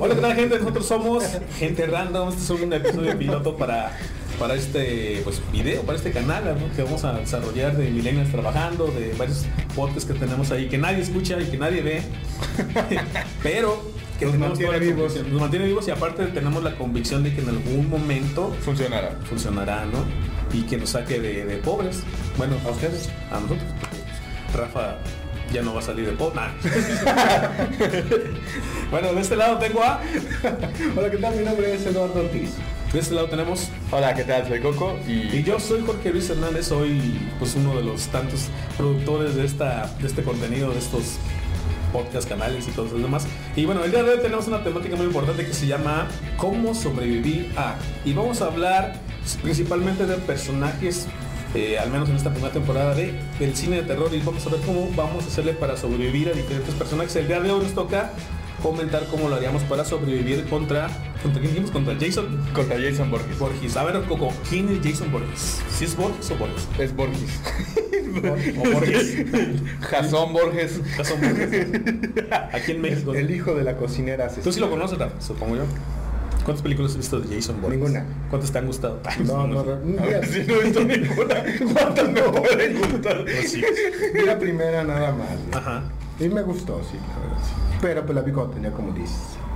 Hola, ¿qué tal gente? Nosotros somos Gente Random. Este es un episodio piloto para, para este pues, video, para este canal ¿no? que vamos a desarrollar de millennials trabajando, de varios podcasts que tenemos ahí que nadie escucha y que nadie ve. Pero que Nos mantiene vivos. Nos mantiene vivos y aparte tenemos la convicción de que en algún momento Funcionará. funcionará, ¿no? Y que nos saque de, de pobres. Bueno, a ustedes, a nosotros. Rafa ya no va a salir de pobre. bueno, de este lado tengo a. Hola, ¿qué tal? Mi nombre es Eduardo Ortiz. De este lado tenemos. Hola, ¿qué tal? Soy Coco y, Y yo soy Jorge Luis Hernández, soy pues uno de los tantos productores de esta, de este contenido, de estos podcast, canales y todo lo demás. Y bueno, el día de hoy tenemos una temática muy importante que se llama ¿Cómo sobrevivir a? Y vamos a hablar principalmente de personajes, eh, al menos en esta primera temporada de, del cine de terror y vamos a ver cómo vamos a hacerle para sobrevivir a diferentes personajes. El día de hoy nos toca comentar cómo lo haríamos para sobrevivir contra, ¿contra quién dijimos? Contra Jason contra Jason Borges. Borges. A ver, Coco, ¿quién es Jason Borges? ¿Si es Borges o Borges? Es Borges. O Borges. Jason Borges. Jason Borges. Aquí en México. El hijo de la cocinera Tú sí lo conoces, Rafa, supongo yo. ¿Cuántas películas has visto de Jason Borges? Ninguna. ¿Cuántas te han gustado? No, no, no. Ver si no he visto ninguna. ¿Cuántas me pueden gustar? Pues sí. vi la primera nada más. Ajá. Y me gustó, sí, la verdad. sí. Pero pues la vi cuando tenía como 10,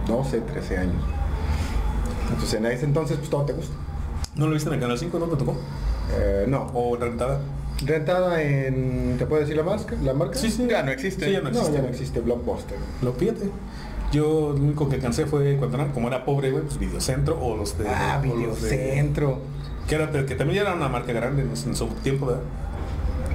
12, 13 años. Entonces en ese entonces pues todo te gusta. ¿No lo viste en el Canal 5? ¿No te tocó? Eh, no. ¿O rentada? Rentada en... ¿Te puedo decir la marca? ¿La marca? Sí, sí. Ya no existe. Sí, ya no No, existe. ya no existe Blockbuster. Lo fíjate. Yo lo único que cansé fue cuando era, como era pobre, güey, pues Videocentro o los de... Ah, Videocentro. Que, era, que también era una marca grande en, en su tiempo, ¿verdad?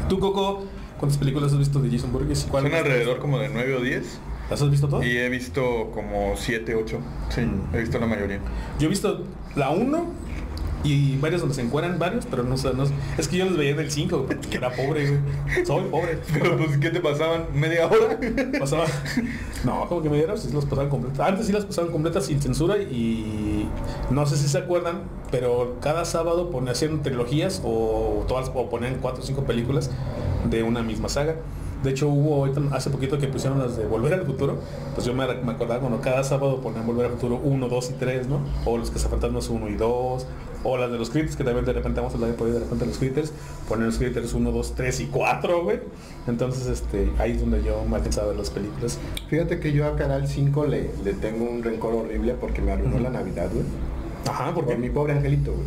Tú, Coco, ¿cuántas películas has visto de Jason Borges? ¿Y cuál Son alrededor como de 9 o 10. ¿Las has visto todas? Y he visto como 7, 8. Sí, Mm. he visto la mayoría. Yo he visto la 1 y varios donde se encuentran varios, pero no no. Es que yo los veía del 5, porque era pobre, güey. Soy pobre. Pero pues, ¿qué te pasaban? ¿Media hora? Pasaba. No, como que me dieron, sí las pasaban completas. Antes sí las pasaban completas sin censura y no sé si se acuerdan, pero cada sábado ponían hacían trilogías o todas o ponían cuatro o cinco películas de una misma saga. De hecho hubo hace poquito que pusieron las de Volver al Futuro, pues yo me, me acordaba cuando cada sábado ponían Volver al Futuro 1, 2 y 3, ¿no? O los Cazafantasmas 1 y 2, o las de los Critters, que también de repente vamos a hablar de ahí de repente los Critters, ponen los Critters 1, 2, 3 y 4, güey. Entonces este, ahí es donde yo me alcanzaba ver las películas. Fíjate que yo a Canal 5 le, le tengo un rencor horrible porque me arruinó Ujú. la Navidad, güey. Ajá, Por porque mi pobre angelito, güey.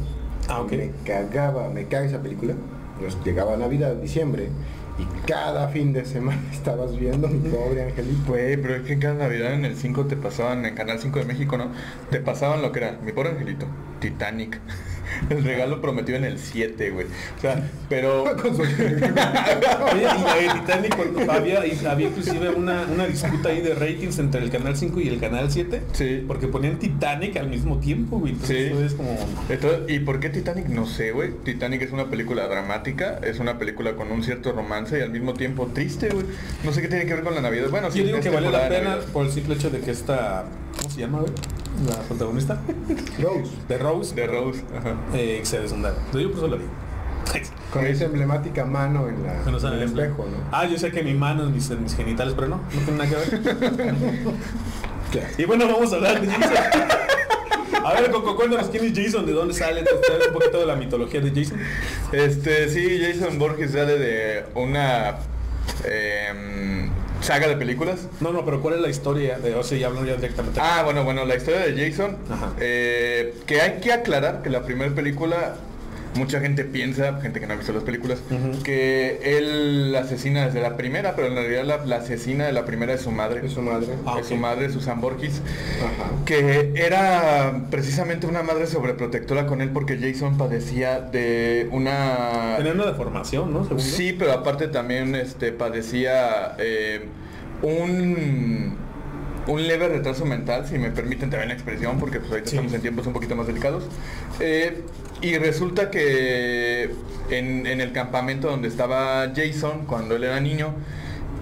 Ah, ok. Me cagaba, me caga esa película. Pues llegaba Navidad, diciembre, y cada fin de semana estabas viendo mi pobre angelito. Güey, pero es que en cada Navidad en el 5 te pasaban, en Canal 5 de México, ¿no? Te pasaban lo que era, mi pobre angelito, Titanic. El regalo prometido en el 7, güey. O sea, pero... Oye, y Titanic cuando había, y había inclusive una, una disputa ahí de ratings entre el canal 5 y el canal 7. Sí. Porque ponían Titanic al mismo tiempo, güey. Entonces Sí. eso es como. Entonces, ¿Y por qué Titanic? No sé, güey. Titanic es una película dramática, es una película con un cierto romance y al mismo tiempo triste, güey. No sé qué tiene que ver con la Navidad. Bueno, sí, Yo digo que vale la pena Navidad. por el simple hecho de que esta. ¿Cómo se llama, güey? La protagonista. Rose, De Rose. De Rose. Ajá. Eh, se desondaron. Yo por eso la vi. con esa emblemática mano en, la, Que no en el espejo, ¿no? Ah, yo sé que mi mano, mis, mis genitales, pero no, no tiene nada que ver. Y bueno, vamos a hablar de Jason. A ver, Coco, cuéntanos quién es Jason, de dónde sale, un poquito de la mitología de Jason. Este, sí, Jason Borges sale de una em, saga de películas. No, no, pero ¿cuál es la historia de, o sea, ya hablando ya directamente. Ah, bueno, bueno, la historia de Jason, eh, que hay que aclarar que la primera película, mucha gente piensa, gente que no ha visto las películas, que él asesina desde la primera, pero en realidad la, la asesina de la primera es su madre. Es su madre. Ah, Es su ok. madre, Susan Borges, Ajá. que era precisamente una madre sobreprotectora con él porque Jason padecía de una... Tenía una deformación, ¿no? Según yo. Sí, pero aparte también este, padecía eh, un, un leve retraso mental, si me permiten también la expresión, porque pues ahorita Sí. estamos en tiempos un poquito más delicados. Eh, y resulta que en, en el campamento donde estaba Jason, cuando él era niño,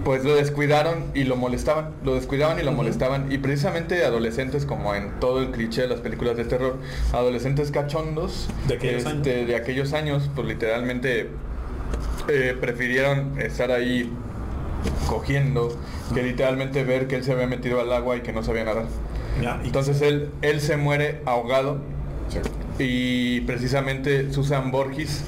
pues lo descuidaron y lo molestaban, lo descuidaban y lo molestaban. Y precisamente adolescentes, como en todo el cliché de las películas de terror, adolescentes cachondos De aquellos años. este, de aquellos años, pues literalmente eh, prefirieron estar ahí cogiendo que literalmente ver que él se había metido al agua y que no sabía nadar. Entonces él, él se muere ahogado Sí. Y precisamente Susan Borges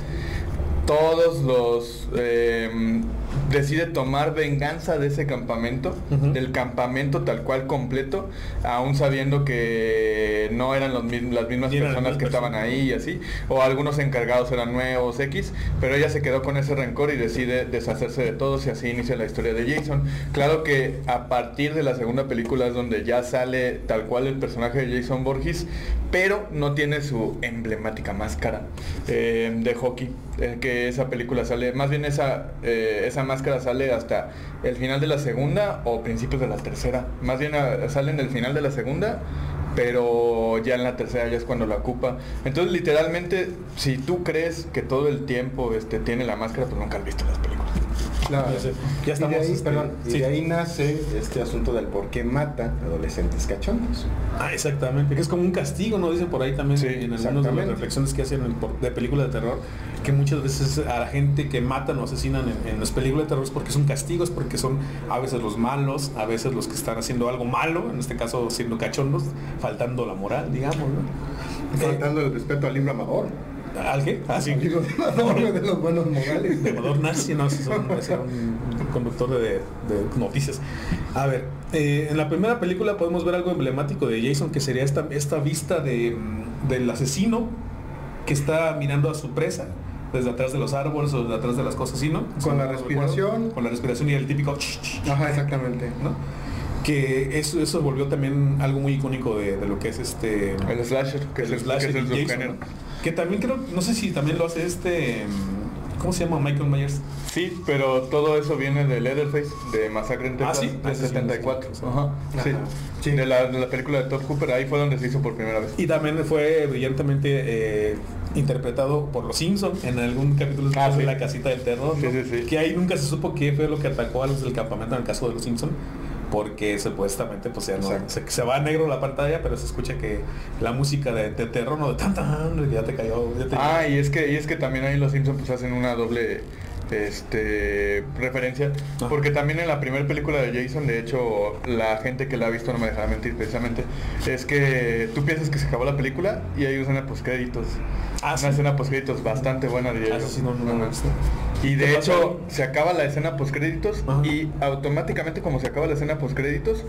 todos los eh, decide tomar venganza de ese campamento del campamento tal cual completo aún sabiendo que no eran los mismos, las mismas personas las que estaban personas. ahí y así o algunos encargados eran nuevos X pero ella se quedó con ese rencor y decide deshacerse de todos y así inicia la historia de Jason claro que a partir de la segunda película es donde ya sale tal cual el personaje de Jason Borges pero no tiene su emblemática máscara eh, de hockey eh, que esa película sale más bien esa eh, esa máscara sale hasta el final de la segunda o principios de la tercera. Más bien ah, sale en el final de la segunda pero ya en la tercera ya es cuando la ocupa. Entonces literalmente si tú crees que todo el tiempo este tiene la máscara pues nunca has visto las películas Claro. Ya. Ya Y estamos, de ahí, este, perdón, y sí. de ahí nace este asunto del por qué mata adolescentes cachondos. Ah, exactamente, que es como un castigo, ¿no? Dicen por ahí también Sí, en algunas de las reflexiones que hacen de películas de terror, que muchas veces a la gente que matan o asesinan en, en las películas de terror es porque son castigos, porque son a veces los malos, a veces los que están haciendo algo malo, en este caso siendo cachondos, faltando la moral, digamos, ¿no? Faltando el respeto al libro amador. ¿Al qué? Ah, sí. De los buenos modales. de Nazi, no, es un, un conductor de, de noticias. A ver, eh, en la primera película podemos ver algo emblemático de Jason, que sería esta, esta vista de, mm, del asesino que está mirando a su presa desde atrás de los árboles o desde atrás de las cosas así, ¿no? Con la no respiración. recuerdo, Con la respiración y el típico... Ajá, exactamente. ¿no? Que eso, eso volvió también algo muy icónico de, de lo que es este... el slasher que es el, slasher que es el y Jason. Que también creo, no sé si también lo hace este... mm, ¿Cómo se llama? Michael Myers. Sí, pero todo eso viene de Leatherface, de Masacre en Texas, Ah, sí, ah, sí, sí, 74. sí. Ajá, sí. Ajá, sí. De, la, de la película de Top Hooper, ahí fue donde se hizo por primera vez. Y también fue brillantemente eh, interpretado por los Simpsons en algún capítulo Ah, de la casita del terror. Sí, ¿no? sí, sí. Que ahí nunca se supo qué fue lo que atacó a los del campamento en el caso de los Simpsons. Porque supuestamente pues ya no, se, se va a negro la pantalla, pero se escucha que la música de, de terror, no de tan tan, ya te cayó. Ya te Ah, y es que, y es que también ahí los Simpsons pues hacen una doble este referencia Ah. porque también en la primera película de Jason de hecho la gente que la ha visto no me dejará mentir precisamente es que tú piensas que se acabó la película y hay una escena post créditos Ah, una sí. escena post créditos bastante buena diría Ah, yo. eso sí, no, no, no. Y ¿Qué de hecho, se acaba la escena post créditos Ajá. y automáticamente como se acaba la escena post créditos,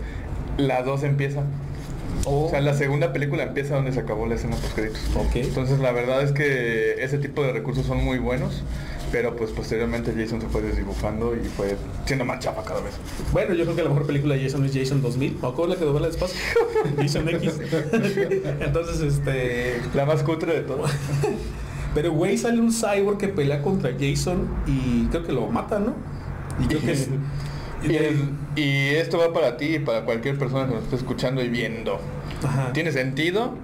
la 2 empieza. Oh, O sea, la segunda película empieza donde se acabó la escena post créditos. Entonces, la verdad es que ese tipo de recursos son muy buenos, pero pues posteriormente Jason se fue desdibujando y fue siendo más chafa cada vez. Bueno, yo creo que la mejor película de Jason es Jason 2000. ¿O cómo es la que dobla despacio? Jason X. Entonces, este... La más cutre de todo. Pero güey, sale un cyborg que pelea contra Jason y creo que lo mata, ¿no? Y creo que es... Y, el- y esto va para ti y para cualquier persona que nos esté escuchando y viendo. Ajá. ¿Tiene sentido?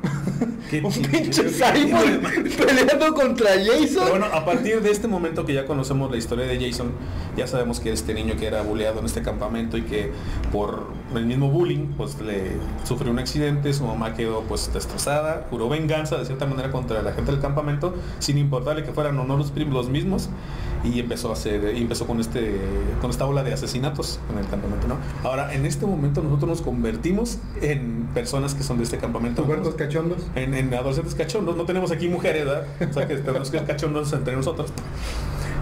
¿Qué un pinche cyborg peleando contra Jason. Pero bueno, a partir de este momento que ya conocemos la historia de Jason, ya sabemos que este niño que era bulleado en este campamento y que por el mismo bullying, pues le sufrió un accidente, su mamá quedó pues destrozada, juró venganza de cierta manera contra la gente del campamento, sin importarle que fueran o no los primos los mismos, y empezó a hacer, y empezó con este, con esta ola de asesinatos en el campamento, ¿no? Ahora, en este momento nosotros nos convertimos en personas que son de este campamento. ¿Pubertos cachondos? en, en adolescentes cachondos. No tenemos aquí mujeres, ¿verdad? O sea que tenemos que cachondos entre nosotros.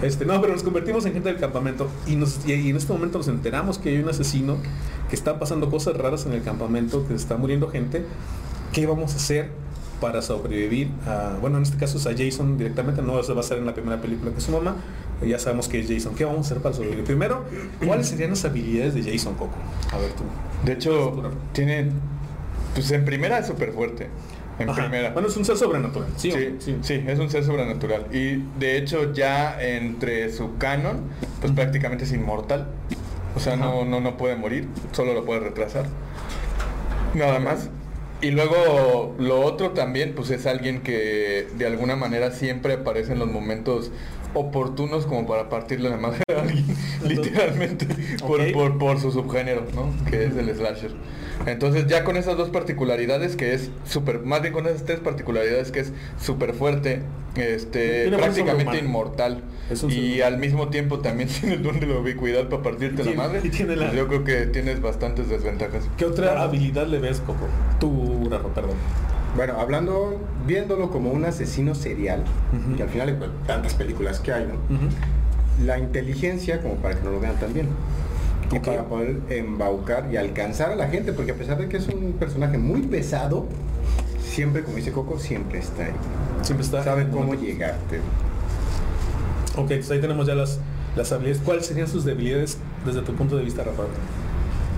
Este, no, pero nos convertimos en gente del campamento y, nos, y, y en este momento nos enteramos que hay un asesino, que está pasando cosas raras en el campamento, que está muriendo gente. ¿Qué vamos a hacer para sobrevivir a, bueno, en este caso es a Jason directamente, no eso va a ser en la primera película que es su mamá, ya sabemos que es Jason. ¿Qué vamos a hacer para sobrevivir? Primero, ¿cuáles serían las habilidades de Jason Coco? A ver tú. De hecho, tiene. Pues en primera es súper fuerte. En Ajá. primera. Bueno, es un ser sobrenatural. Sí, Sí, sí. sí, es un ser sobrenatural. Y de hecho ya entre su canon, pues prácticamente es inmortal. O sea, no, no, no puede morir, solo lo puede retrasar. Nada más. Y luego lo otro también, pues es alguien que de alguna manera siempre aparece en los momentos oportunos como para partirle la madre a alguien, literalmente, por, por, por su subgénero, ¿no? Que es el slasher. Entonces ya con esas dos particularidades que es súper, más bien con esas tres particularidades que es súper fuerte, este, prácticamente inmortal. Y al mismo tiempo también tiene el don de la ubicuidad para partirte la Tiene- madre. y tiene la- Pues yo creo que tienes bastantes desventajas. ¿Qué otra habilidad le ves, Coco? Tú, Perdón. Bueno, hablando, viéndolo como un asesino serial, que al final de tantas películas que hay, la inteligencia como para que no lo vean tan bien. Y para poder embaucar y alcanzar a la gente, porque a pesar de que es un personaje muy pesado, siempre, como dice Coco, siempre está ahí. Siempre está. Sabe cómo llegarte. Ok, entonces ahí tenemos ya las, las habilidades. ¿Cuáles serían sus debilidades desde tu punto de vista, Rafa?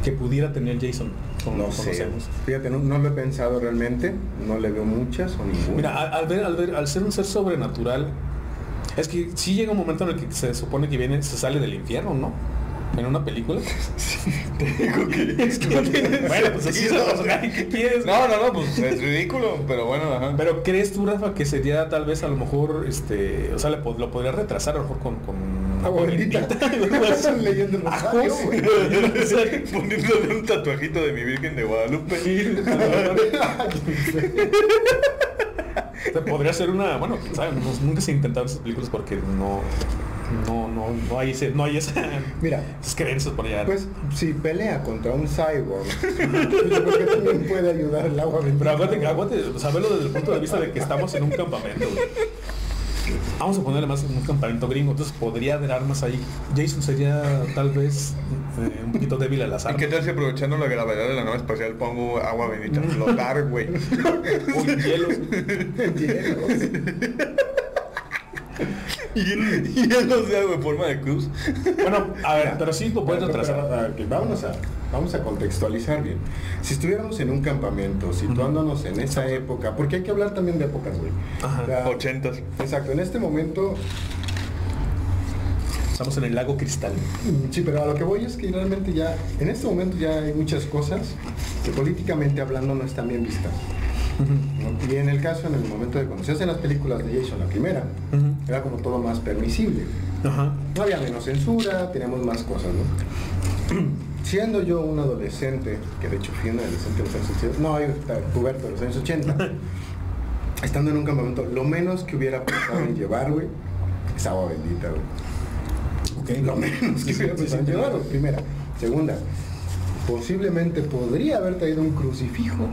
Que pudiera tener Jason. como No sé. conocemos. Fíjate, no, no lo he pensado realmente, no le veo muchas o ninguna. Mira, al, al ver, al ver, al ser un ser sobrenatural, es que sí llega un momento en el que se supone que viene, se sale del infierno, ¿no? En una película. Te digo que... Es que no bueno, pues. No, no, no, pues es ridículo, pero bueno, ajá. Pero ¿crees tú, Rafa, que sería tal vez a lo mejor, este, o sea, le lo podría retrasar a lo mejor con... con Agua bendita. Están leyendo rosario, Ajos. Poniéndole un tatuajito de mi Virgen de Guadalupe. Podría ser una, bueno, quién sabe, no- nunca se intentaron esas películas porque no, no, no, no hay ese, no hay esa, Mira, esas creencias por allá. pues si pelea contra un cyborg, yo creo que también puede ayudar el agua. Pero aguante, aguante, o sea, desde el punto de vista de que estamos en un campamento, güey. Vamos a ponerle más en un campamento gringo, entonces podría haber armas ahí. Jason sería tal vez eh, un poquito débil a las ¿Y armas. qué tal si aprovechando la gravedad de la nave espacial pongo agua bendita a flotar, güey? Uy, hielos. Hielos. y hielos de agua en forma de cruz. Bueno, a ver, pero sí lo puedes ok, vámonos a, vamos a contextualizar bien. Si estuviéramos en un campamento, situándonos en esa época, porque hay que hablar también de épocas, güey. Ajá. O sea, Ochentas. Exacto, en este momento, Estamos en el lago cristal. sí, pero a lo que voy es que realmente ya, en este momento ya hay muchas cosas que políticamente hablando no están bien vistas. Y en el caso, en el momento de cuando se hacen las películas de Jason, la primera, era como todo más permisible. No había menos censura, teníamos más cosas, ¿no? Siendo yo un adolescente, que de hecho fui un adolescente en los años 80, no, yo estaba en los años 80, estando en un campamento, lo menos que hubiera pensado en llevar, güey, es agua bendita, güey. Lo menos que hubiera pensado en llevar, primera. Segunda, posiblemente podría haber traído un crucifijo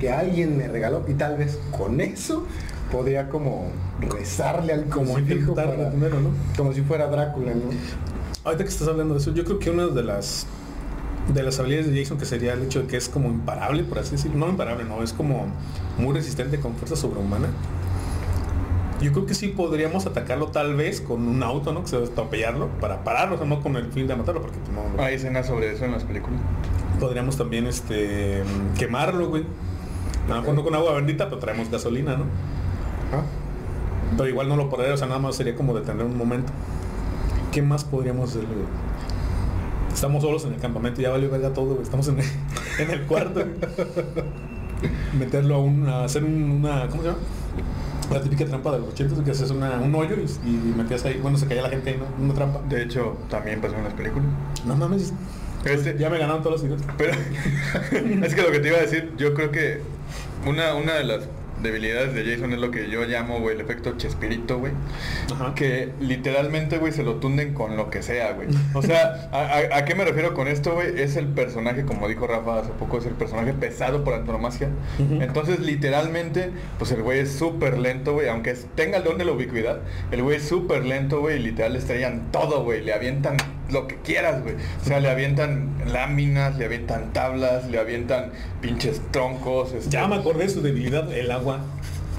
que alguien me regaló y tal vez con eso podría como rezarle al Como crucifijo intentar para- detenerlo, ¿no? como si fuera Drácula, ¿no? Ahorita que estás hablando de eso, yo creo que una de las de las habilidades de Jason que sería el hecho de que es como imparable, por así decirlo. No imparable, no, es como muy resistente con fuerza sobrehumana. Yo creo que sí podríamos atacarlo tal vez con un auto, ¿no? Que se atropellarlo para pararlo, o sea, no con el fin de matarlo, porque pues, no, no. Hay escenas sobre eso en las películas. podríamos también este quemarlo, güey. A lo mejor no con agua bendita, pero traemos gasolina, ¿no? Ah, Pero igual no lo podría, o sea, nada más sería como detener un momento. ¿Qué más podríamos hacer, güey? Estamos solos en el campamento, ya valió verga todo, güey. Estamos en el, en el cuarto. Meterlo a, un, a hacer un- una, ¿cómo se llama? La típica trampa de los 80 que haces una, un hoyo y, y metías ahí, bueno, se caía la gente ahí, ¿no? Una trampa. De hecho, también pasó en las películas. No mames. Este- Ya me ganaron todos los ideas. Pero es que lo que te iba a decir, yo creo que una, una de las debilidades de Jason es lo que yo llamo, güey, el efecto Chespirito, güey. Que literalmente, güey, se lo tunden con lo que sea, güey. O sea, ¿a, a- a qué me refiero con esto, güey? Es el personaje, como dijo Rafa hace poco, es el personaje pesado por antonomasia. Entonces, literalmente, pues el güey es súper lento, güey. Aunque es- tenga el don de la ubicuidad, el güey es súper lento, güey. Y literal le estrellan todo, güey. Le avientan lo que quieras, güey. O sea, le avientan láminas, le avientan tablas, le avientan pinches troncos. este- Ya me acordé de su debilidad, el agua.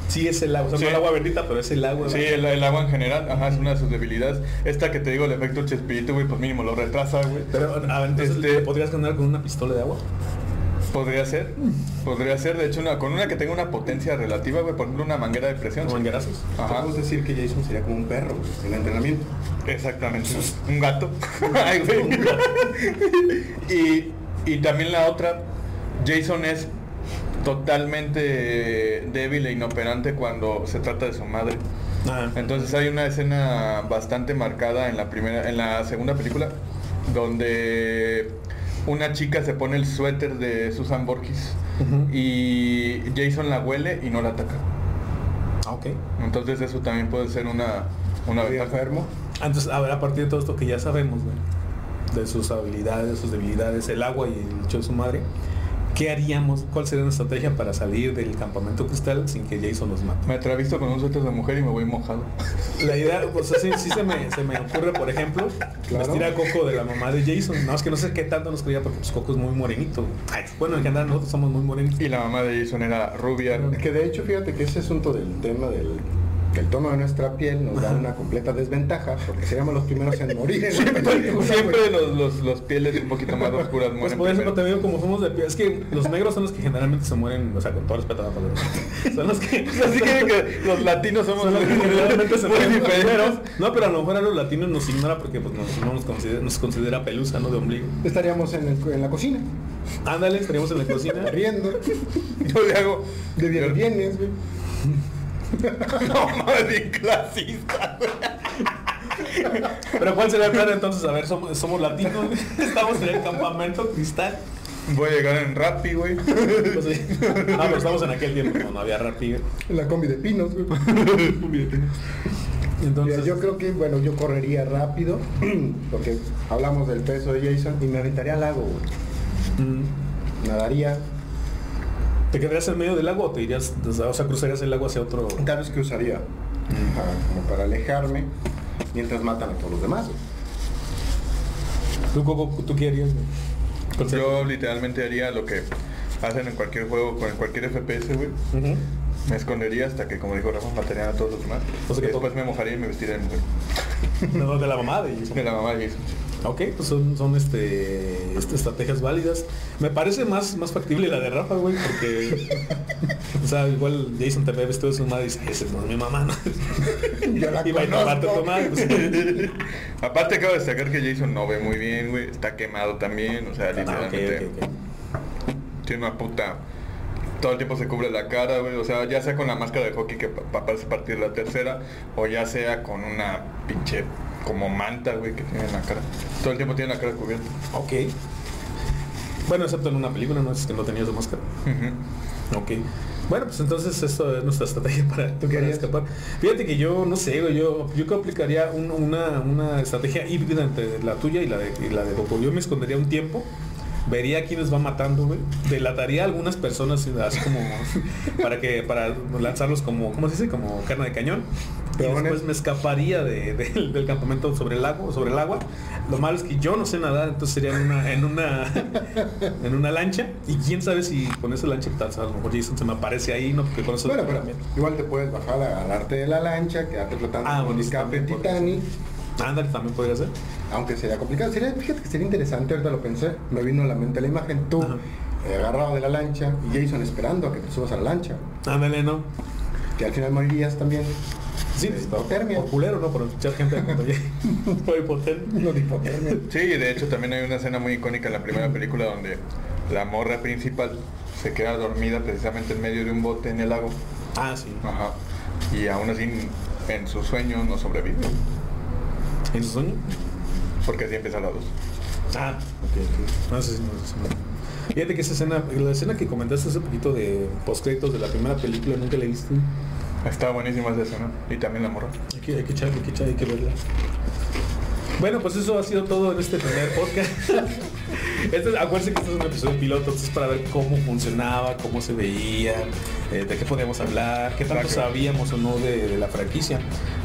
Sí es el agua, o sea, Sí. no el agua bendita, pero es el agua. Sí, el, el agua en general, ajá, es una de sus debilidades. Esta que te digo, el efecto Chespirito, güey, pues mínimo lo retrasa, güey. Pero a ver, entonces Este- ¿le podrías ganar con una pistola de agua. Podría ser, podría ser, de hecho, una, con una que tenga una potencia relativa, güey, por ejemplo, una manguera de presión. Manguerazos. Ajá, Podemos decir que Jason sería como un perro en entrenamiento. exactamente. Un gato. Ay, güey. y, y también la otra, Jason es totalmente débil e inoperante cuando se trata de su madre. Ah, Entonces hay una escena bastante marcada en la primera, en la segunda película, donde una chica se pone el suéter de Susan Borges y Jason la huele y no la ataca. Ah, ok. Entonces eso también puede ser una, una enfermo. Entonces, a ver, a partir de todo esto que ya sabemos, güey, de sus habilidades, de sus debilidades, el agua y el hecho de su madre, ¿qué haríamos? ¿Cuál sería una estrategia para salir del campamento cristal sin que Jason nos mate? Me atravisto con un suéter de mujer y me voy mojado. La idea, pues así sí se me, se me ocurre, por ejemplo, Claro. vestir a Coco de la mamá de Jason. No, es que no sé qué tanto nos creía porque pues, Coco es muy morenito. Ay, bueno, en general nosotros somos muy morenitos. Y la mamá de Jason era rubia. Que de hecho, fíjate que ese asunto del tema del que el tono de nuestra piel nos da una completa desventaja porque seríamos los primeros en morir. Siempre los, los, los pieles un poquito más oscuras Pues mueren por eso primero. te como somos de piel. Es que los negros son los que generalmente se mueren, o sea, con todo respeto a todos los Son los que... Así que, que los latinos somos Son los que generalmente se mueren pero- No, pero a lo mejor a los latinos nos ignora porque pues, nos, no nos, considera, nos considera pelusa, ¿no? De ombligo. Estaríamos en, el- en la cocina, Ándale, estaríamos en la cocina. riendo, Yo le hago de bien vienes, güey. No mames, bien clasista. güey. Pero ¿cuál sería el plan entonces? A ver, somos, somos latinos, estamos en el campamento cristal. Voy a llegar en Rappi, güey. Pues, sí. No, pero estamos en aquel tiempo cuando no había Rappi. En la combi de pinos, güey. Entonces, Mira, yo creo que, bueno, yo correría rápido, porque hablamos del peso de Jason, y me aventaría al lago, güey. mm, Nadaría, ¿te quedarías en medio del lago o te irías, o sea, cruzarías el lago hacia otro? tal vez cruzaría, ajá, como para alejarme, mientras matan a todos los demás, güey. ¿Tú, Coco, ¿tú qué harías? Yo literalmente haría lo que hacen en cualquier juego, con cualquier FPS, güey. Me escondería hasta que, como dijo Rafa, matarían a todos los demás. O sea que y después me mojaría y me vestiría de mujer. No, de la mamá de De la mamá de Jason. Ok, pues son, son este, este, estrategias válidas. Me parece más, más factible la de Rafa, güey, porque... o sea, igual Jason te ve vestido de su madre y dice, ese no es mi mamá, ¿no? Yo la y conozco. tu madre, pues, Aparte acabo de destacar que Jason no ve muy bien, güey. Está quemado también. O sea, Ah, literalmente tiene una puta... Todo el tiempo se cubre la cara, güey. O sea, ya sea con la máscara de hockey que pa- pa- parece partir la tercera, o ya sea con una pinche como manta, güey, que tiene en la cara. Todo el tiempo tiene la cara cubierta. Ok. Bueno, excepto en una película, ¿no? Es que no tenía su máscara. Ok. Bueno, pues entonces esto es nuestra estrategia para, ¿Tú para escapar. Fíjate que yo, no sé, güey, yo, yo que aplicaría un- una, una estrategia híbrida entre la tuya y la de, y la de Goku. Yo me escondería un tiempo, vería a quienes va matando, güey. Delataría a algunas personas así como para que, para lanzarlos como, ¿cómo se dice? Como carne de cañón. Y Peones. después me escaparía de- de- del campamento sobre el lago, sobre el agua. Lo malo es que yo no sé nadar, entonces sería en una, en una, en una lancha. Y quién sabe si con esa lancha, tal, a lo mejor Jason se me aparece ahí, ¿no? Porque con eso Bueno, pero igual te puedes bajar, agarrarte de la lancha, quedarte flotando Ah, con bueno, el escape Titanic, Ándale, también podría ser. Aunque sería complicado. Sería, fíjate que sería interesante, ahorita lo pensé, me vino a la mente la imagen, tú eh, agarrado de la lancha y Jason esperando a que te subas a la lancha, Ándale, ¿no? que al final morirías también. Sí, De hipotermia. Por culero, ¿no? Por escuchar gente. Por hipotermia. No de hipotermia. Sí, de hecho también hay una escena muy icónica en la primera película donde la morra principal se queda dormida precisamente en medio de un bote en el lago. Ah, sí. Ajá. Y aún así en su sueño no sobrevive. ¿En su sueño? Porque así empieza la 2. Ah, ok, ok. No sé si no, si no. Fíjate que esa escena, la escena que comentaste hace poquito de postcréditos de la primera película, nunca la he visto. Está buenísima esa escena. Y también la morra. Hay que, hay que echarle, hay que echarle, hay que verla. Bueno, pues eso ha sido todo en este primer podcast. Este, acuérdense que este es un episodio piloto, entonces para ver cómo funcionaba, cómo se veía, eh, de qué podíamos hablar, qué tanto Exacto. sabíamos o no de, de la franquicia.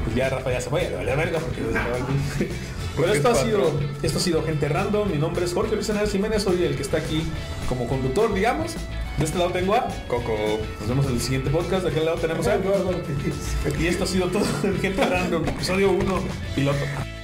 Pues ya Rafa ya se fue, le vale verga porque Pero esto ha sido, esto ha sido Gente Random, mi nombre es Jorge Luis Hernández Jiménez, soy el que está aquí como conductor, digamos. De este lado tengo a, Coco. nos vemos en el siguiente podcast, de aquel lado tenemos a, y esto ha sido todo en Gente Random, episodio 1, piloto.